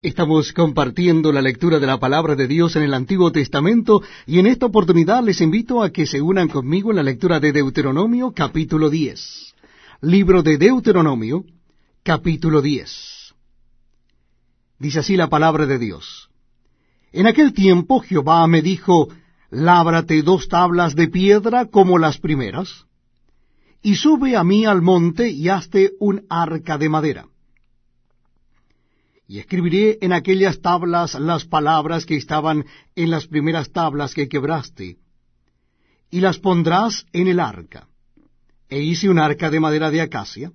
Estamos compartiendo la lectura de la palabra de Dios en el Antiguo Testamento y en esta oportunidad les invito a que se unan conmigo en la lectura de Deuteronomio capítulo 10. Libro de Deuteronomio capítulo 10. Dice así la palabra de Dios. En aquel tiempo Jehová me dijo, Lábrate dos tablas de piedra como las primeras, y sube a mí al monte y hazte un arca de madera y escribiré en aquellas tablas las palabras que estaban en las primeras tablas que quebraste, y las pondrás en el arca. E hice un arca de madera de acacia,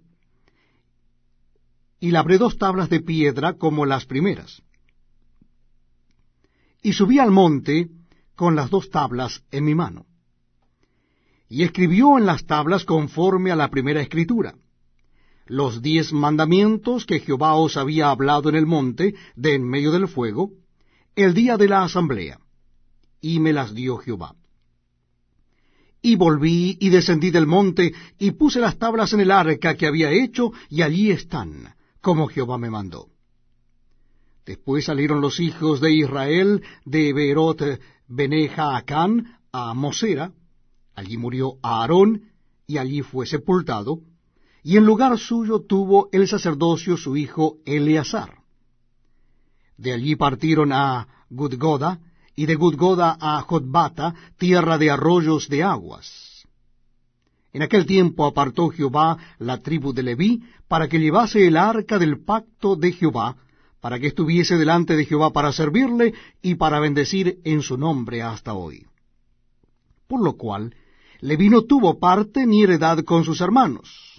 y labré dos tablas de piedra como las primeras. Y subí al monte con las dos tablas en mi mano. Y escribió en las tablas conforme a la primera escritura los diez mandamientos que Jehová os había hablado en el monte, de en medio del fuego, el día de la asamblea, y me las dio Jehová. Y volví y descendí del monte, y puse las tablas en el arca que había hecho, y allí están, como Jehová me mandó. Después salieron los hijos de Israel de Beerot Beneja Acán a Mosera, allí murió Aarón, y allí fue sepultado, y en lugar suyo tuvo el sacerdocio su hijo Eleazar. De allí partieron a Gudgoda, y de Gudgoda a Jotbata, tierra de arroyos de aguas. En aquel tiempo apartó Jehová la tribu de Leví para que llevase el arca del pacto de Jehová, para que estuviese delante de Jehová para servirle y para bendecir en su nombre hasta hoy. Por lo cual, Leví no tuvo parte ni heredad con sus hermanos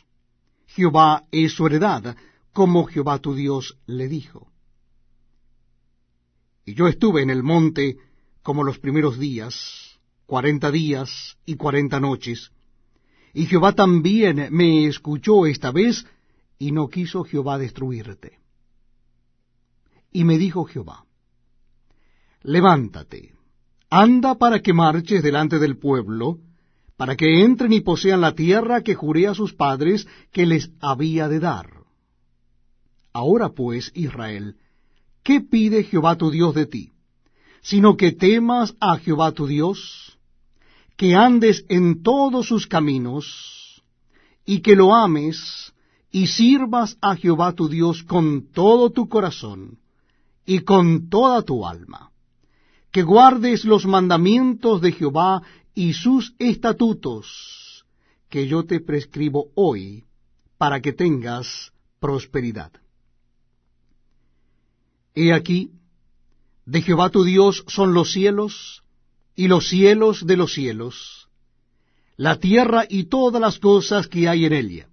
Jehová es su heredad, como Jehová tu Dios le dijo. Y yo estuve en el monte como los primeros días, cuarenta días y cuarenta noches, y Jehová también me escuchó esta vez, y no quiso Jehová destruirte. Y me dijo Jehová, levántate, anda para que marches delante del pueblo, para que entren y posean la tierra que juré a sus padres que les había de dar. Ahora pues, Israel, ¿qué pide Jehová tu Dios de ti? Sino que temas a Jehová tu Dios, que andes en todos sus caminos, y que lo ames, y sirvas a Jehová tu Dios con todo tu corazón, y con toda tu alma, que guardes los mandamientos de Jehová y sus estatutos que yo te prescribo hoy para que tengas prosperidad. He aquí, de Jehová tu Dios son los cielos y los cielos de los cielos, la tierra y todas las cosas que hay en ella.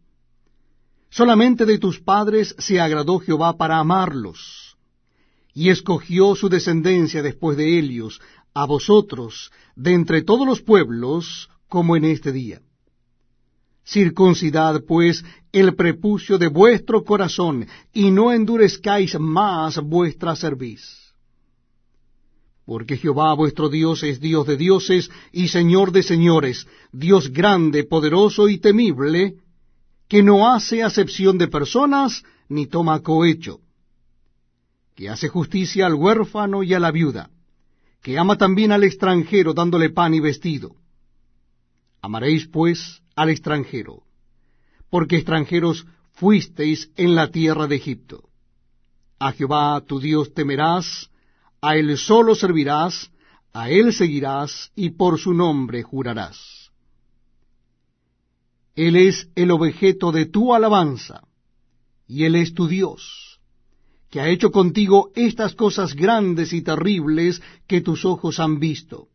Solamente de tus padres se agradó Jehová para amarlos, y escogió su descendencia después de ellos, a vosotros de entre todos los pueblos, como en este día. Circuncidad, pues, el prepucio de vuestro corazón, y no endurezcáis más vuestra cerviz. Porque Jehová vuestro Dios es Dios de dioses y Señor de señores, Dios grande, poderoso y temible, que no hace acepción de personas, ni toma cohecho, que hace justicia al huérfano y a la viuda que ama también al extranjero dándole pan y vestido. Amaréis pues al extranjero, porque extranjeros fuisteis en la tierra de Egipto. A Jehová tu Dios temerás, a él solo servirás, a él seguirás y por su nombre jurarás. Él es el objeto de tu alabanza, y él es tu Dios que ha hecho contigo estas cosas grandes y terribles que tus ojos han visto.